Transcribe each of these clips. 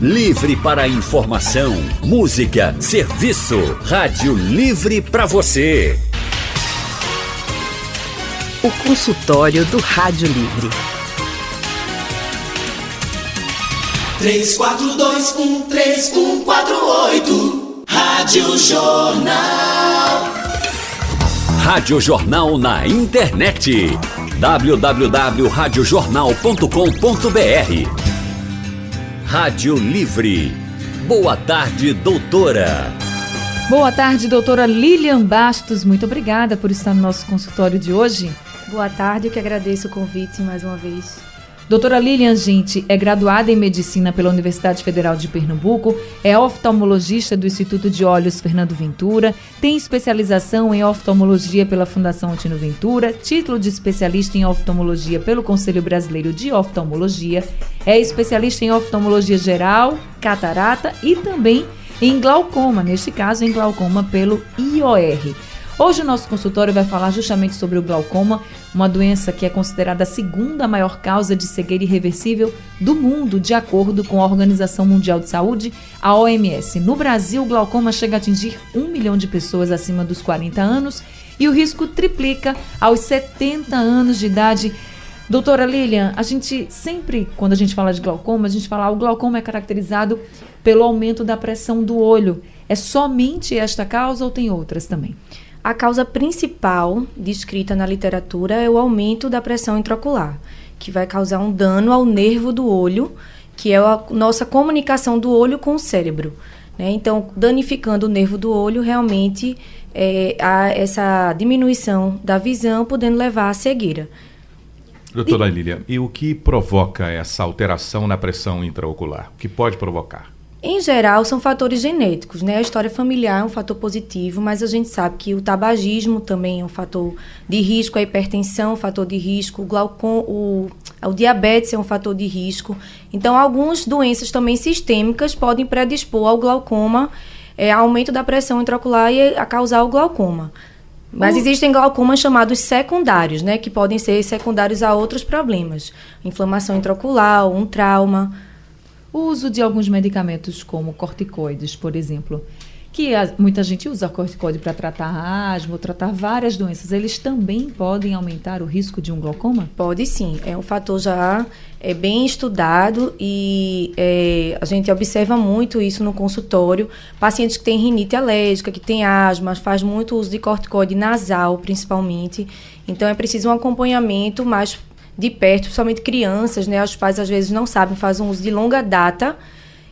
Livre para informação, música, serviço. Rádio Livre para você. O consultório do Rádio Livre. 34213148 Rádio Jornal. Rádio Jornal na internet. www.radiojornal.com.br Rádio Livre. Boa tarde, doutora. Boa tarde, doutora Lilian Bastos. Muito obrigada por estar no nosso consultório de hoje. Boa tarde, eu que agradeço o convite mais uma vez. Doutora Lilian Gente é graduada em Medicina pela Universidade Federal de Pernambuco, é oftalmologista do Instituto de Olhos Fernando Ventura, tem especialização em oftalmologia pela Fundação Antino Ventura, título de especialista em oftalmologia pelo Conselho Brasileiro de Oftalmologia, é especialista em oftalmologia geral, catarata e também em glaucoma, neste caso em glaucoma pelo IOR. Hoje o nosso consultório vai falar justamente sobre o glaucoma, uma doença que é considerada a segunda maior causa de cegueira irreversível do mundo, de acordo com a Organização Mundial de Saúde, a OMS. No Brasil, o glaucoma chega a atingir um milhão de pessoas acima dos 40 anos e o risco triplica aos 70 anos de idade. Doutora Lilian, a gente sempre, quando a gente fala de glaucoma, a gente fala que o glaucoma é caracterizado pelo aumento da pressão do olho. É somente esta causa ou tem outras também? A causa principal descrita na literatura é o aumento da pressão intraocular, que vai causar um dano ao nervo do olho, que é a nossa comunicação do olho com o cérebro. Né? Então, danificando o nervo do olho, realmente é, há essa diminuição da visão, podendo levar à cegueira. Doutora Lília, e o que provoca essa alteração na pressão intraocular? O que pode provocar? Em geral, são fatores genéticos, né? A história familiar é um fator positivo, mas a gente sabe que o tabagismo também é um fator de risco, a hipertensão é um fator de risco, o glaucom, o, o diabetes é um fator de risco. Então, algumas doenças também sistêmicas podem predispor ao glaucoma, é, aumento da pressão intraocular e a causar o glaucoma. Mas existem glaucomas chamados secundários, né? Que podem ser secundários a outros problemas. Inflamação intraocular, um trauma. O uso de alguns medicamentos, como corticoides, por exemplo, que a, muita gente usa corticoide para tratar asma ou tratar várias doenças, eles também podem aumentar o risco de um glaucoma? Pode sim, é um fator já é, bem estudado e é, a gente observa muito isso no consultório. Pacientes que têm rinite alérgica, que têm asma, faz muito uso de corticoide nasal, principalmente. Então é preciso um acompanhamento mais de perto, principalmente crianças, né? Os pais às vezes não sabem, fazem uso de longa data.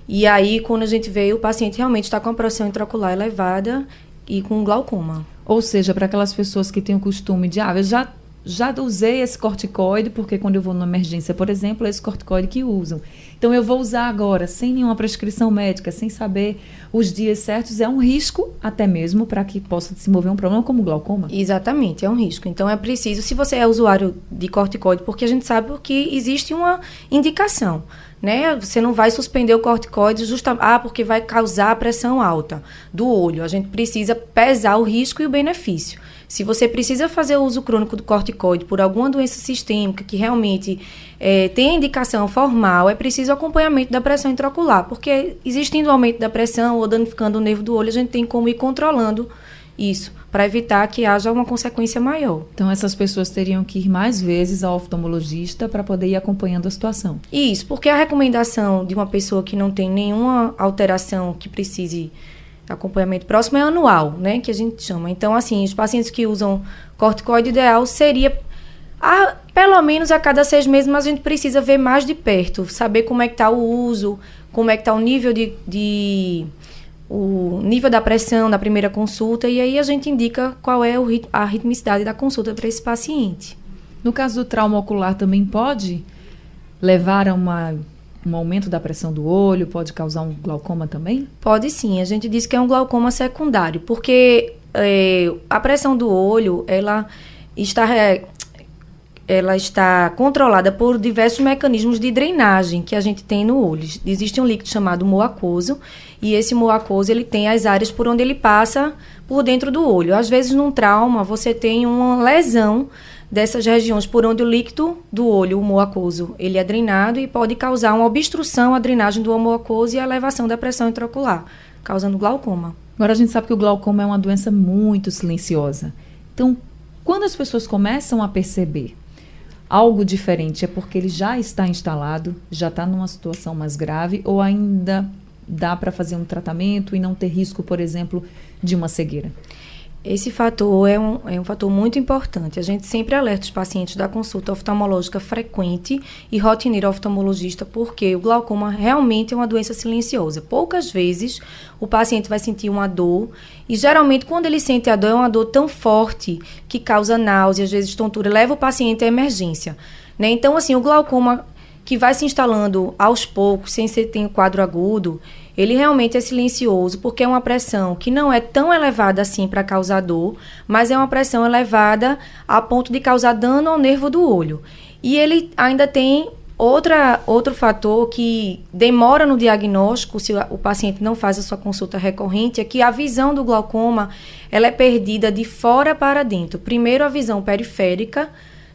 E aí, quando a gente vê, o paciente realmente está com a pressão intraocular elevada e com glaucoma. Ou seja, para aquelas pessoas que têm o costume de, ah, eu já, já usei esse corticoide, porque quando eu vou numa emergência, por exemplo, é esse corticoide que usam. Então eu vou usar agora, sem nenhuma prescrição médica, sem saber os dias certos, é um risco até mesmo para que possa desenvolver um problema como glaucoma. Exatamente, é um risco. Então é preciso, se você é usuário de corticoide, porque a gente sabe que existe uma indicação. Né? Você não vai suspender o corticoide justa, ah, porque vai causar pressão alta do olho. A gente precisa pesar o risco e o benefício. Se você precisa fazer uso crônico do corticoide por alguma doença sistêmica que realmente é, tem indicação formal, é preciso acompanhamento da pressão intraocular, porque existindo aumento da pressão ou danificando o nervo do olho, a gente tem como ir controlando isso, para evitar que haja uma consequência maior. Então, essas pessoas teriam que ir mais vezes ao oftalmologista para poder ir acompanhando a situação. Isso, porque a recomendação de uma pessoa que não tem nenhuma alteração que precise acompanhamento próximo é anual, né, que a gente chama. Então, assim, os pacientes que usam corticoide ideal seria a, pelo menos a cada seis meses, mas a gente precisa ver mais de perto, saber como é que está o uso, como é que está o nível de, de, o nível da pressão da primeira consulta e aí a gente indica qual é o, a ritmicidade da consulta para esse paciente. No caso do trauma ocular também pode levar a uma um aumento da pressão do olho pode causar um glaucoma também? Pode sim. A gente diz que é um glaucoma secundário, porque é, a pressão do olho ela está ela está controlada por diversos mecanismos de drenagem que a gente tem no olho. Existe um líquido chamado moacoso e esse moacoso ele tem as áreas por onde ele passa por dentro do olho. Às vezes num trauma você tem uma lesão dessas regiões por onde o líquido do olho, o humor aquoso, ele é drenado e pode causar uma obstrução à drenagem do humor aquoso e a elevação da pressão intraocular, causando glaucoma. Agora a gente sabe que o glaucoma é uma doença muito silenciosa. Então, quando as pessoas começam a perceber algo diferente, é porque ele já está instalado, já está numa situação mais grave ou ainda dá para fazer um tratamento e não ter risco, por exemplo, de uma cegueira? Esse fator é um, é um fator muito importante. A gente sempre alerta os pacientes da consulta oftalmológica frequente e rotineira oftalmologista, porque o glaucoma realmente é uma doença silenciosa. Poucas vezes o paciente vai sentir uma dor, e geralmente quando ele sente a dor, é uma dor tão forte que causa náusea, às vezes tontura, leva o paciente à emergência. Né? Então, assim, o glaucoma que vai se instalando aos poucos, sem ser ter um quadro agudo, ele realmente é silencioso, porque é uma pressão que não é tão elevada assim para causar dor, mas é uma pressão elevada a ponto de causar dano ao nervo do olho. E ele ainda tem outra, outro fator que demora no diagnóstico, se o paciente não faz a sua consulta recorrente, é que a visão do glaucoma ela é perdida de fora para dentro. Primeiro a visão periférica,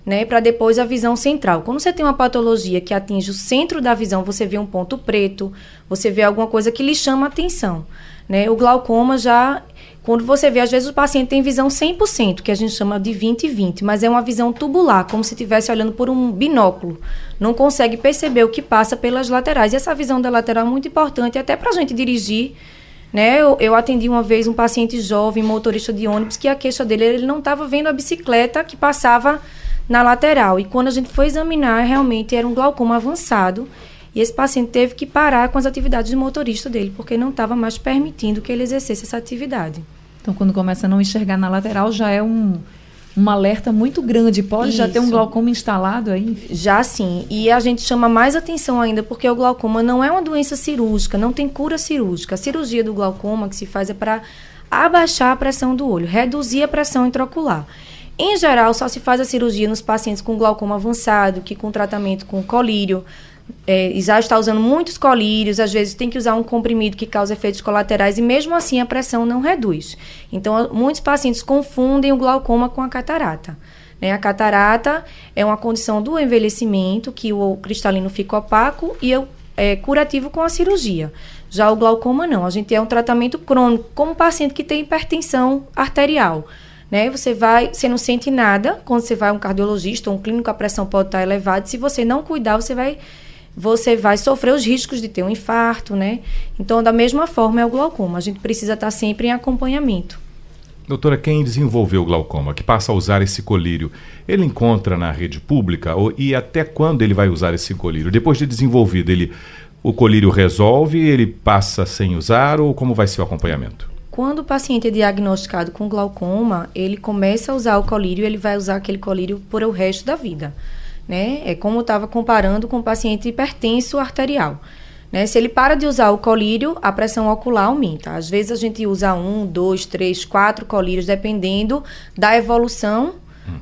né, para depois a visão central. Quando você tem uma patologia que atinge o centro da visão, você vê um ponto preto, você vê alguma coisa que lhe chama atenção. Né? O glaucoma já, quando você vê, às vezes o paciente tem visão 100%, que a gente chama de 20-20, mas é uma visão tubular, como se estivesse olhando por um binóculo. Não consegue perceber o que passa pelas laterais. E essa visão da lateral é muito importante, até para a gente dirigir. Né? Eu, eu, atendi uma vez um paciente jovem, motorista de ônibus, que a queixa dele, ele não estava vendo a bicicleta que passava na lateral. E quando a gente foi examinar, realmente era um glaucoma avançado. E esse paciente teve que parar com as atividades de motorista dele, porque não estava mais permitindo que ele exercesse essa atividade. Então, quando começa a não enxergar na lateral, já é um, um alerta muito grande. Pode Isso. já ter um glaucoma instalado aí? Já sim. E a gente chama mais atenção ainda, porque o glaucoma não é uma doença cirúrgica, não tem cura cirúrgica. A cirurgia do glaucoma que se faz é para abaixar a pressão do olho, reduzir a pressão intraocular. Em geral, só se faz a cirurgia nos pacientes com glaucoma avançado, que com tratamento com colírio, é, já está usando muitos colírios, às vezes tem que usar um comprimido que causa efeitos colaterais e mesmo assim a pressão não reduz. Então, muitos pacientes confundem o glaucoma com a catarata. Né? A catarata é uma condição do envelhecimento que o cristalino fica opaco e é, é curativo com a cirurgia. Já o glaucoma não, a gente é um tratamento crônico, como paciente que tem hipertensão arterial né? Você vai, você não sente nada quando você vai a um cardiologista um clínico, a pressão pode estar elevada. Se você não cuidar, você vai você vai sofrer os riscos de ter um infarto, né? Então, da mesma forma é o glaucoma. A gente precisa estar sempre em acompanhamento. Doutora, quem desenvolveu o glaucoma, que passa a usar esse colírio, ele encontra na rede pública ou, e até quando ele vai usar esse colírio? Depois de desenvolvido, ele, o colírio resolve, ele passa sem usar ou como vai ser o acompanhamento? Quando o paciente é diagnosticado com glaucoma, ele começa a usar o colírio, ele vai usar aquele colírio por o resto da vida. Né? É como eu estava comparando com o paciente hipertenso arterial. Né? Se ele para de usar o colírio, a pressão ocular aumenta. Às vezes a gente usa um, dois, três, quatro colírios, dependendo da evolução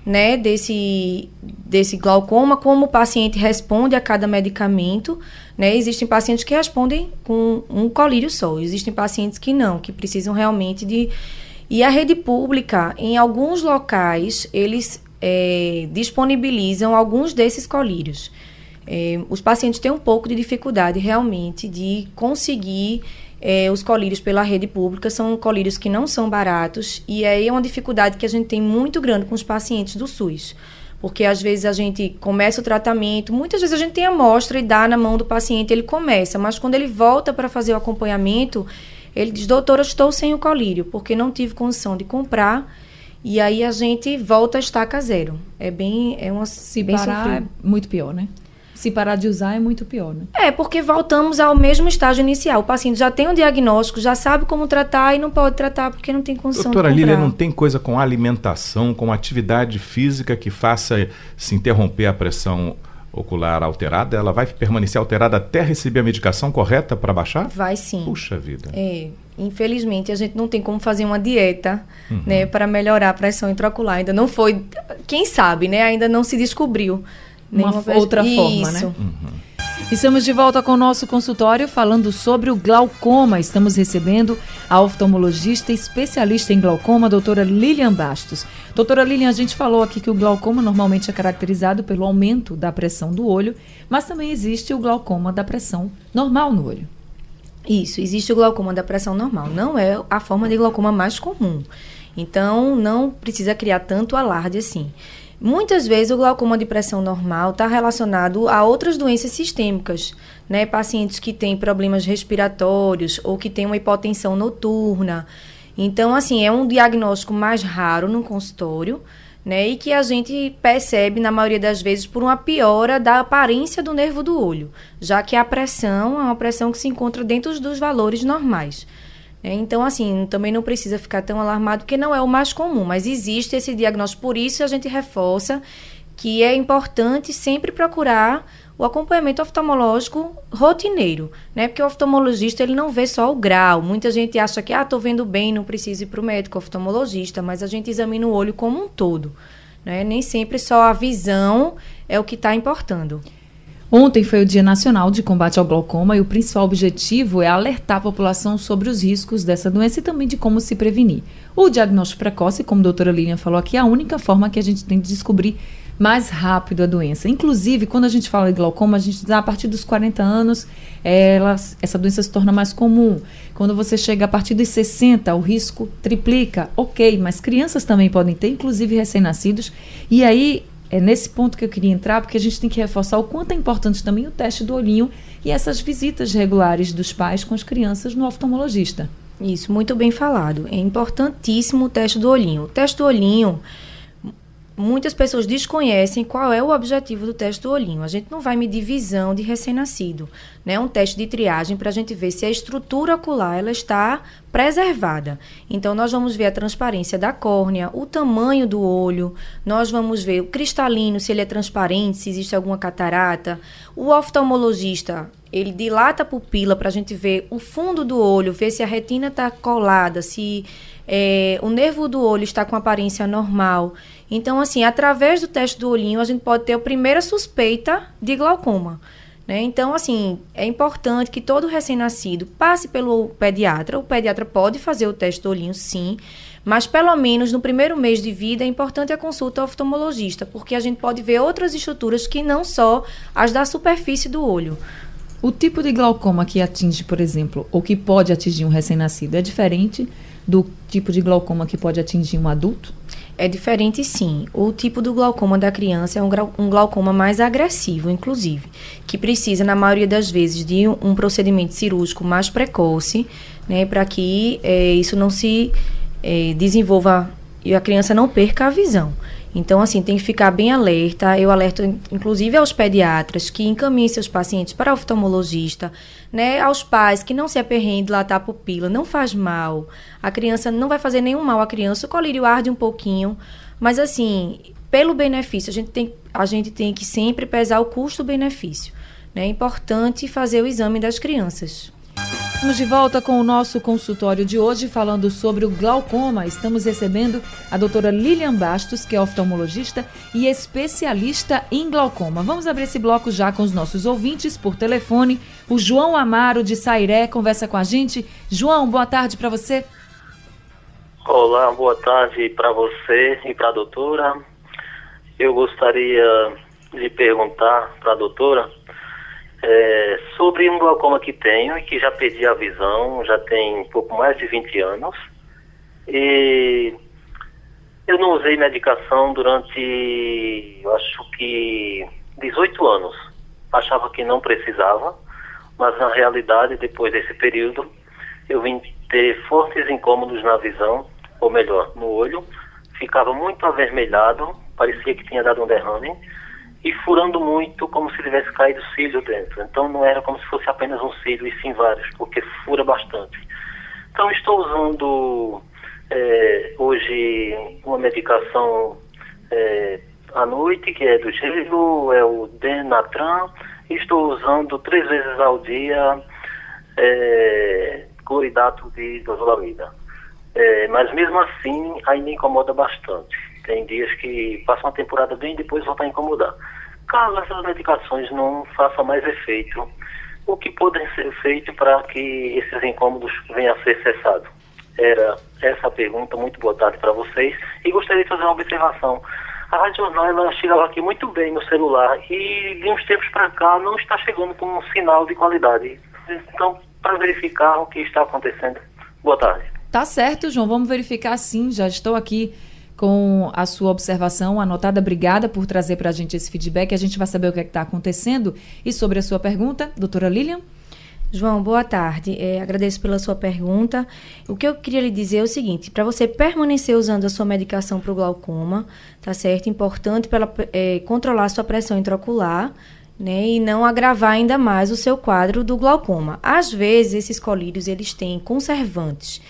né, desse, desse glaucoma, como o paciente responde a cada medicamento. Né? Existem pacientes que respondem com um colírio só, existem pacientes que não, que precisam realmente de. E a rede pública, em alguns locais, eles é, disponibilizam alguns desses colírios. É, os pacientes têm um pouco de dificuldade realmente de conseguir é, os colírios pela rede pública são colírios que não são baratos e aí é uma dificuldade que a gente tem muito grande com os pacientes do SUS. Porque às vezes a gente começa o tratamento, muitas vezes a gente tem amostra e dá na mão do paciente, ele começa, mas quando ele volta para fazer o acompanhamento, ele diz: Doutora, estou sem o colírio, porque não tive condição de comprar. E aí a gente volta a estaca zero. É bem. É uma, Se bem parar, é muito pior, né? Se parar de usar é muito pior, né? É, porque voltamos ao mesmo estágio inicial. O paciente já tem um diagnóstico, já sabe como tratar e não pode tratar porque não tem condição Doutora de comprar. Lília, não tem coisa com alimentação, com atividade física que faça se interromper a pressão ocular alterada? Ela vai permanecer alterada até receber a medicação correta para baixar? Vai sim. Puxa vida. É, infelizmente a gente não tem como fazer uma dieta, uhum. né, para melhorar a pressão intraocular. Ainda não foi, quem sabe, né? Ainda não se descobriu uma outra Isso. forma, né? Uhum. Estamos de volta com o nosso consultório falando sobre o glaucoma. Estamos recebendo a oftalmologista especialista em glaucoma, a doutora Lilian Bastos. Doutora Lilian, a gente falou aqui que o glaucoma normalmente é caracterizado pelo aumento da pressão do olho, mas também existe o glaucoma da pressão normal no olho. Isso, existe o glaucoma da pressão normal. Não é a forma de glaucoma mais comum. Então, não precisa criar tanto alarde assim. Muitas vezes o glaucoma de pressão normal está relacionado a outras doenças sistêmicas, né? Pacientes que têm problemas respiratórios ou que têm uma hipotensão noturna. Então, assim, é um diagnóstico mais raro no consultório, né? E que a gente percebe, na maioria das vezes, por uma piora da aparência do nervo do olho, já que a pressão é uma pressão que se encontra dentro dos valores normais. É, então, assim, também não precisa ficar tão alarmado, porque não é o mais comum, mas existe esse diagnóstico. Por isso, a gente reforça que é importante sempre procurar o acompanhamento oftalmológico rotineiro, né? Porque o oftalmologista ele não vê só o grau. Muita gente acha que ah, tô vendo bem, não preciso ir para o médico oftalmologista, mas a gente examina o olho como um todo, né? Nem sempre só a visão é o que está importando. Ontem foi o Dia Nacional de Combate ao Glaucoma e o principal objetivo é alertar a população sobre os riscos dessa doença e também de como se prevenir. O diagnóstico precoce, como a doutora Lilian falou aqui, é a única forma que a gente tem de descobrir mais rápido a doença. Inclusive, quando a gente fala de glaucoma, a gente diz a partir dos 40 anos, ela, essa doença se torna mais comum. Quando você chega a partir dos 60, o risco triplica. Ok, mas crianças também podem ter, inclusive recém-nascidos. E aí é nesse ponto que eu queria entrar, porque a gente tem que reforçar o quanto é importante também o teste do olhinho e essas visitas regulares dos pais com as crianças no oftalmologista. Isso, muito bem falado. É importantíssimo o teste do olhinho. O teste do olhinho muitas pessoas desconhecem qual é o objetivo do teste do olhinho. A gente não vai medir visão de recém-nascido, né? Um teste de triagem para a gente ver se a estrutura ocular ela está preservada. Então nós vamos ver a transparência da córnea, o tamanho do olho, nós vamos ver o cristalino se ele é transparente, se existe alguma catarata. O oftalmologista ele dilata a pupila para a gente ver o fundo do olho, ver se a retina está colada, se é, o nervo do olho está com aparência normal. Então, assim, através do teste do olhinho, a gente pode ter a primeira suspeita de glaucoma. Né? Então, assim, é importante que todo recém-nascido passe pelo pediatra. O pediatra pode fazer o teste do olhinho, sim, mas pelo menos no primeiro mês de vida é importante a consulta ao oftalmologista, porque a gente pode ver outras estruturas que não só as da superfície do olho. O tipo de glaucoma que atinge, por exemplo, ou que pode atingir um recém-nascido é diferente do tipo de glaucoma que pode atingir um adulto? É diferente, sim. O tipo do glaucoma da criança é um, um glaucoma mais agressivo, inclusive, que precisa, na maioria das vezes, de um, um procedimento cirúrgico mais precoce, né, para que é, isso não se é, desenvolva e a criança não perca a visão. Então, assim, tem que ficar bem alerta. Eu alerto, inclusive, aos pediatras que encaminhem seus pacientes para oftalmologista, né? Aos pais que não se aperreiem de latar a pupila, não faz mal. A criança não vai fazer nenhum mal à criança, o colírio arde um pouquinho, mas assim, pelo benefício, a gente tem, a gente tem que sempre pesar o custo-benefício. Né? É importante fazer o exame das crianças. Estamos de volta com o nosso consultório de hoje falando sobre o glaucoma. Estamos recebendo a doutora Lilian Bastos, que é oftalmologista e especialista em glaucoma. Vamos abrir esse bloco já com os nossos ouvintes por telefone. O João Amaro de Sairé conversa com a gente. João, boa tarde para você. Olá, boa tarde para você e para a doutora. Eu gostaria de perguntar para a doutora é, sobre um glaucoma que tenho e que já perdi a visão, já tem um pouco mais de 20 anos. E eu não usei medicação durante, acho que 18 anos. Achava que não precisava, mas na realidade, depois desse período, eu vim ter fortes incômodos na visão, ou melhor, no olho. Ficava muito avermelhado, parecia que tinha dado um derrame e furando muito como se tivesse caído cílio dentro. Então não era como se fosse apenas um cílio e sim vários, porque fura bastante. Então estou usando é, hoje uma medicação é, à noite, que é do gelo, é o Denatran, e estou usando três vezes ao dia é, cloridato de dozolamida. É, mas mesmo assim ainda incomoda bastante. Tem dias que passa uma temporada bem e depois volta a incomodar. Caso essas medicações não façam mais efeito, o que pode ser feito para que esses incômodos venham a ser cessados? Era essa a pergunta. Muito boa tarde para vocês. E gostaria de fazer uma observação. A Rádio Jornal ela chegava aqui muito bem no celular e de uns tempos para cá não está chegando com um sinal de qualidade. Então, para verificar o que está acontecendo. Boa tarde. Tá certo, João. Vamos verificar sim. Já estou aqui com a sua observação anotada. Obrigada por trazer para a gente esse feedback. A gente vai saber o que é está acontecendo. E sobre a sua pergunta, doutora Lilian? João, boa tarde. É, agradeço pela sua pergunta. O que eu queria lhe dizer é o seguinte: para você permanecer usando a sua medicação para o glaucoma, tá certo? Importante para é, controlar a sua pressão intraocular. Né, e não agravar ainda mais o seu quadro do glaucoma. Às vezes, esses colírios eles têm conservantes.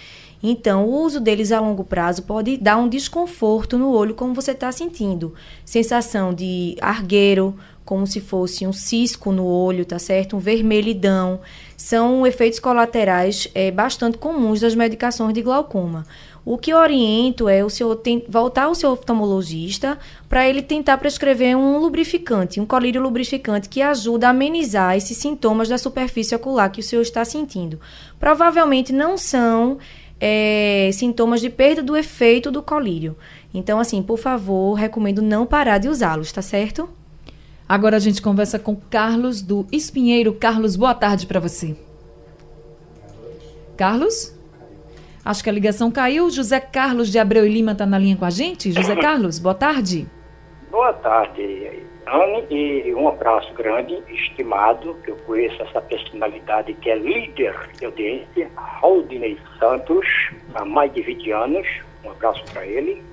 Então, o uso deles a longo prazo pode dar um desconforto no olho, como você está sentindo. Sensação de argueiro, como se fosse um cisco no olho, tá certo? Um vermelhidão. São efeitos colaterais é, bastante comuns das medicações de glaucoma. O que eu oriento é o senhor tem, voltar ao seu oftalmologista para ele tentar prescrever um lubrificante, um colírio lubrificante que ajuda a amenizar esses sintomas da superfície ocular que o senhor está sentindo. Provavelmente não são é, sintomas de perda do efeito do colírio. Então, assim, por favor, recomendo não parar de usá-los, tá certo? Agora a gente conversa com Carlos do Espinheiro. Carlos, boa tarde para você. Carlos? Acho que a ligação caiu. José Carlos de Abreu e Lima está na linha com a gente. José Carlos, boa tarde. Boa tarde, Anne, e um abraço grande, estimado, que eu conheço essa personalidade que é líder de audiência, Aldinei Santos, há mais de 20 anos. Um abraço para ele.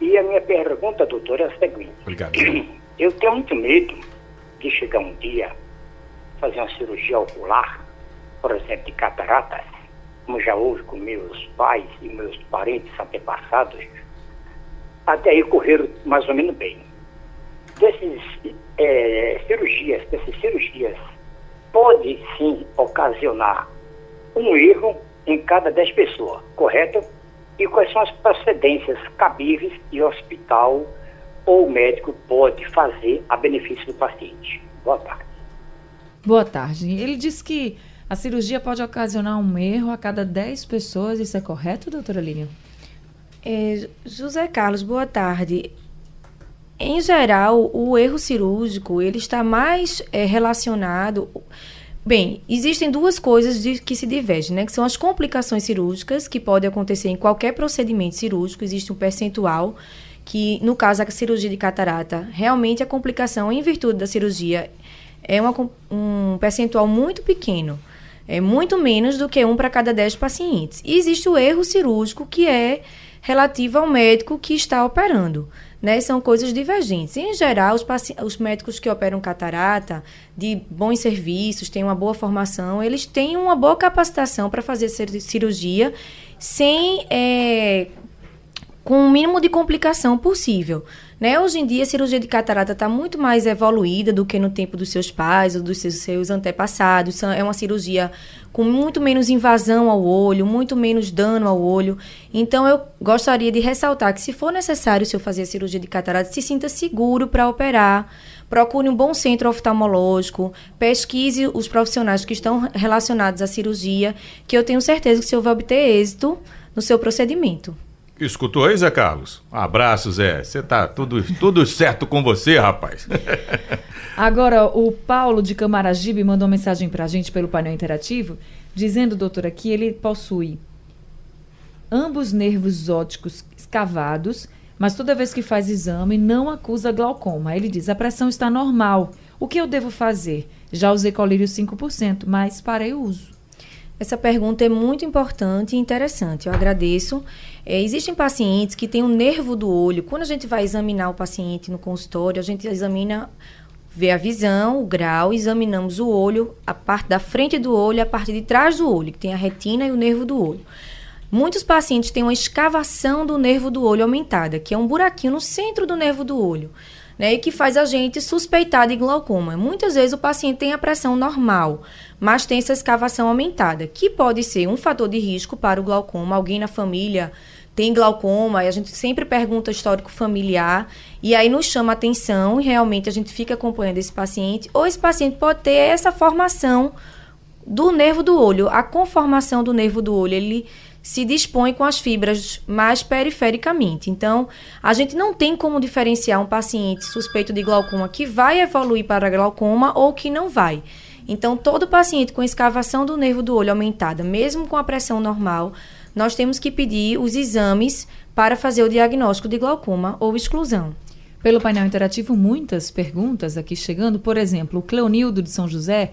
E a minha pergunta, doutora, é a seguinte. Obrigado. Eu tenho muito medo de chegar um dia fazer uma cirurgia ocular, por exemplo, de cataratas, como já houve com meus pais e meus parentes antepassados. Até aí correram mais ou menos bem. Desses é, cirurgias, dessas cirurgias, pode sim ocasionar um erro em cada 10 pessoas, correto? E quais são as procedências cabíveis de hospital ou o médico pode fazer a benefício do paciente. Boa tarde. Boa tarde. Ele disse que a cirurgia pode ocasionar um erro a cada 10 pessoas. Isso é correto, doutora Lilian? É, José Carlos, boa tarde. Em geral, o erro cirúrgico ele está mais é, relacionado. Bem, existem duas coisas de, que se divergem, né? Que são as complicações cirúrgicas, que podem acontecer em qualquer procedimento cirúrgico, existe um percentual que, no caso, a cirurgia de catarata, realmente a complicação em virtude da cirurgia é uma, um percentual muito pequeno. É muito menos do que um para cada dez pacientes. E existe o erro cirúrgico, que é relativo ao médico que está operando. Né? São coisas divergentes. Em geral, os, os médicos que operam catarata, de bons serviços, têm uma boa formação, eles têm uma boa capacitação para fazer cirurgia sem é, com o mínimo de complicação possível. Né? Hoje em dia, a cirurgia de catarata está muito mais evoluída do que no tempo dos seus pais ou dos seus, seus antepassados. É uma cirurgia com muito menos invasão ao olho, muito menos dano ao olho. Então, eu gostaria de ressaltar que, se for necessário o senhor fazer a cirurgia de catarata, se sinta seguro para operar. Procure um bom centro oftalmológico, pesquise os profissionais que estão relacionados à cirurgia, que eu tenho certeza que o senhor vai obter êxito no seu procedimento. Escutou aí, Zé Carlos? Um abraço, Zé. Você tá tudo, tudo certo com você, rapaz. Agora, o Paulo de Camaragibe mandou uma mensagem pra gente pelo painel interativo, dizendo, doutora, que ele possui ambos nervos ópticos escavados, mas toda vez que faz exame não acusa glaucoma. Ele diz: a pressão está normal. O que eu devo fazer? Já usei colírio 5%, mas parei o uso. Essa pergunta é muito importante e interessante. Eu agradeço. É, existem pacientes que têm o um nervo do olho. Quando a gente vai examinar o paciente no consultório, a gente examina, vê a visão, o grau, examinamos o olho, a parte da frente do olho, a parte de trás do olho, que tem a retina e o nervo do olho. Muitos pacientes têm uma escavação do nervo do olho aumentada, que é um buraquinho no centro do nervo do olho. Né, e que faz a gente suspeitar de glaucoma. Muitas vezes o paciente tem a pressão normal, mas tem essa escavação aumentada, que pode ser um fator de risco para o glaucoma. Alguém na família tem glaucoma, e a gente sempre pergunta histórico familiar, e aí nos chama atenção e realmente a gente fica acompanhando esse paciente, ou esse paciente pode ter essa formação do nervo do olho, a conformação do nervo do olho, ele se dispõe com as fibras mais perifericamente. Então, a gente não tem como diferenciar um paciente suspeito de glaucoma que vai evoluir para glaucoma ou que não vai. Então, todo paciente com escavação do nervo do olho aumentada, mesmo com a pressão normal, nós temos que pedir os exames para fazer o diagnóstico de glaucoma ou exclusão. Pelo painel interativo, muitas perguntas aqui chegando. Por exemplo, o Cleonildo de São José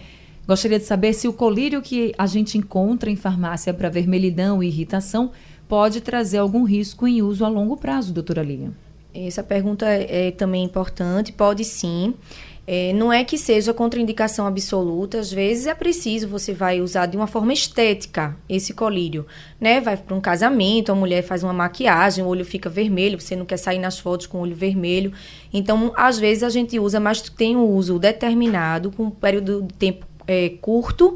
gostaria de saber se o colírio que a gente encontra em farmácia para vermelhidão e irritação pode trazer algum risco em uso a longo prazo, doutora Lilian. Essa pergunta é, é também importante, pode sim. É, não é que seja contraindicação absoluta, às vezes é preciso, você vai usar de uma forma estética esse colírio, né? Vai para um casamento, a mulher faz uma maquiagem, o olho fica vermelho, você não quer sair nas fotos com o olho vermelho. Então, às vezes a gente usa, mas tem um uso determinado, com um período de tempo é, curto,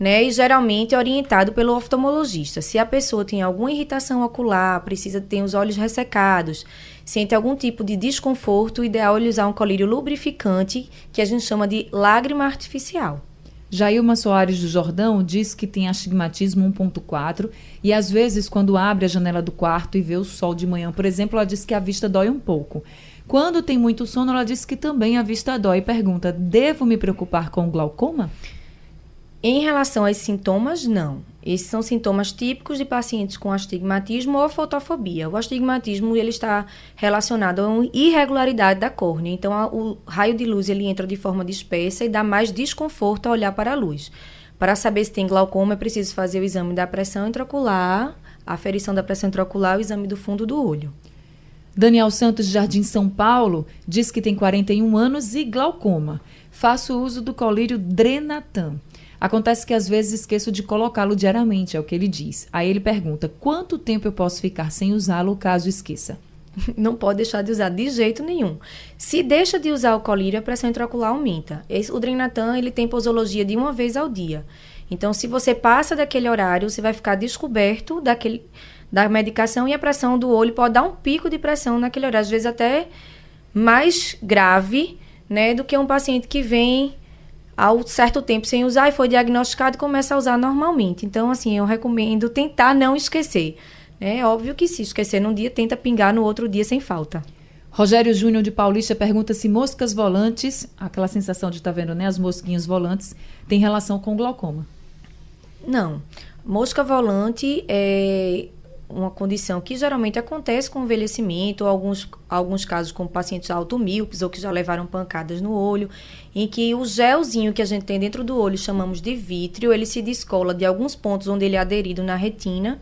né? E geralmente é orientado pelo oftalmologista. Se a pessoa tem alguma irritação ocular, precisa ter os olhos ressecados, sente algum tipo de desconforto, o ideal é usar um colírio lubrificante, que a gente chama de lágrima artificial. Jailma Soares do Jordão diz que tem astigmatismo 1.4 e às vezes quando abre a janela do quarto e vê o sol de manhã, por exemplo, ela diz que a vista dói um pouco. Quando tem muito sono, ela diz que também a vista dói e pergunta: "Devo me preocupar com glaucoma?" Em relação aos sintomas, não. Esses são sintomas típicos de pacientes com astigmatismo ou fotofobia. O astigmatismo ele está relacionado a uma irregularidade da córnea. Então, a, o raio de luz ele entra de forma dispersa e dá mais desconforto ao olhar para a luz. Para saber se tem glaucoma, é preciso fazer o exame da pressão intraocular, a aferição da pressão intraocular e o exame do fundo do olho. Daniel Santos, Jardim São Paulo, diz que tem 41 anos e glaucoma. Faço uso do colírio Drenatan. Acontece que às vezes esqueço de colocá-lo diariamente, é o que ele diz. Aí ele pergunta: quanto tempo eu posso ficar sem usá-lo caso esqueça? Não pode deixar de usar de jeito nenhum. Se deixa de usar o colírio, a pressão intraocular aumenta. Esse, o Drenatan ele tem posologia de uma vez ao dia. Então, se você passa daquele horário, você vai ficar descoberto daquele, da medicação e a pressão do olho pode dar um pico de pressão naquele horário, às vezes até mais grave, né, do que um paciente que vem ao certo tempo sem usar e foi diagnosticado, começa a usar normalmente. Então, assim, eu recomendo tentar não esquecer. É óbvio que se esquecer num dia, tenta pingar no outro dia sem falta. Rogério Júnior de Paulista pergunta se moscas volantes, aquela sensação de estar tá vendo, né, as mosquinhas volantes, tem relação com glaucoma. Não. Mosca volante é uma condição que geralmente acontece com envelhecimento, ou alguns, alguns casos com pacientes automíopes ou que já levaram pancadas no olho, em que o gelzinho que a gente tem dentro do olho, chamamos de vítreo, ele se descola de alguns pontos onde ele é aderido na retina,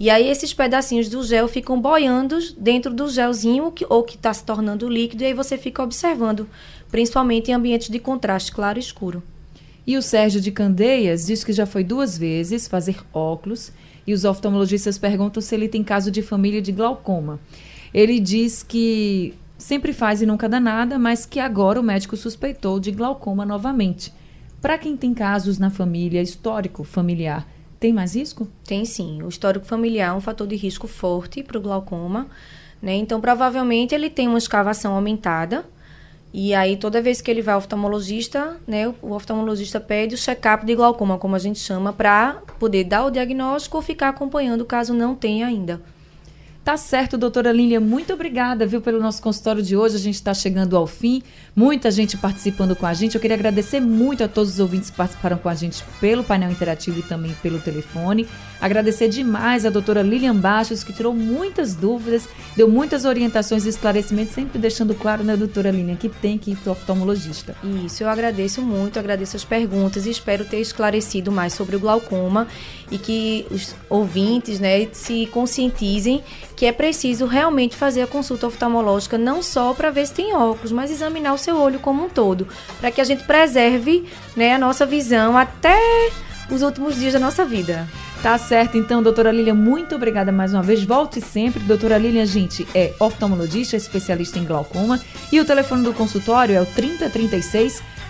e aí esses pedacinhos do gel ficam boiando dentro do gelzinho que, ou que está se tornando líquido, e aí você fica observando, principalmente em ambientes de contraste claro e escuro. E o Sérgio de Candeias diz que já foi duas vezes fazer óculos e os oftalmologistas perguntam se ele tem caso de família de glaucoma. Ele diz que sempre faz e nunca dá nada, mas que agora o médico suspeitou de glaucoma novamente. Para quem tem casos na família, histórico familiar, tem mais risco? Tem sim. O histórico familiar é um fator de risco forte para o glaucoma. Né? Então, provavelmente, ele tem uma escavação aumentada e aí, toda vez que ele vai ao oftalmologista, né, o oftalmologista pede o check-up de glaucoma, como a gente chama, para poder dar o diagnóstico ou ficar acompanhando caso não tenha ainda. Tá certo, doutora Lília, muito obrigada, viu, pelo nosso consultório de hoje. A gente está chegando ao fim, muita gente participando com a gente. Eu queria agradecer muito a todos os ouvintes que participaram com a gente pelo painel interativo e também pelo telefone. Agradecer demais a doutora Lilian Baixos, que tirou muitas dúvidas, deu muitas orientações e esclarecimentos, sempre deixando claro, né, doutora Lilian, que tem que ir para o oftalmologista. Isso, eu agradeço muito, agradeço as perguntas e espero ter esclarecido mais sobre o glaucoma e que os ouvintes, né, se conscientizem que é preciso realmente fazer a consulta oftalmológica não só para ver se tem óculos, mas examinar o seu olho como um todo, para que a gente preserve, né, a nossa visão até os últimos dias da nossa vida. Tá certo, então, doutora Lilian, muito obrigada mais uma vez. Volte sempre. Doutora Lilian, gente, é oftalmologista, especialista em glaucoma. E o telefone do consultório é o 3036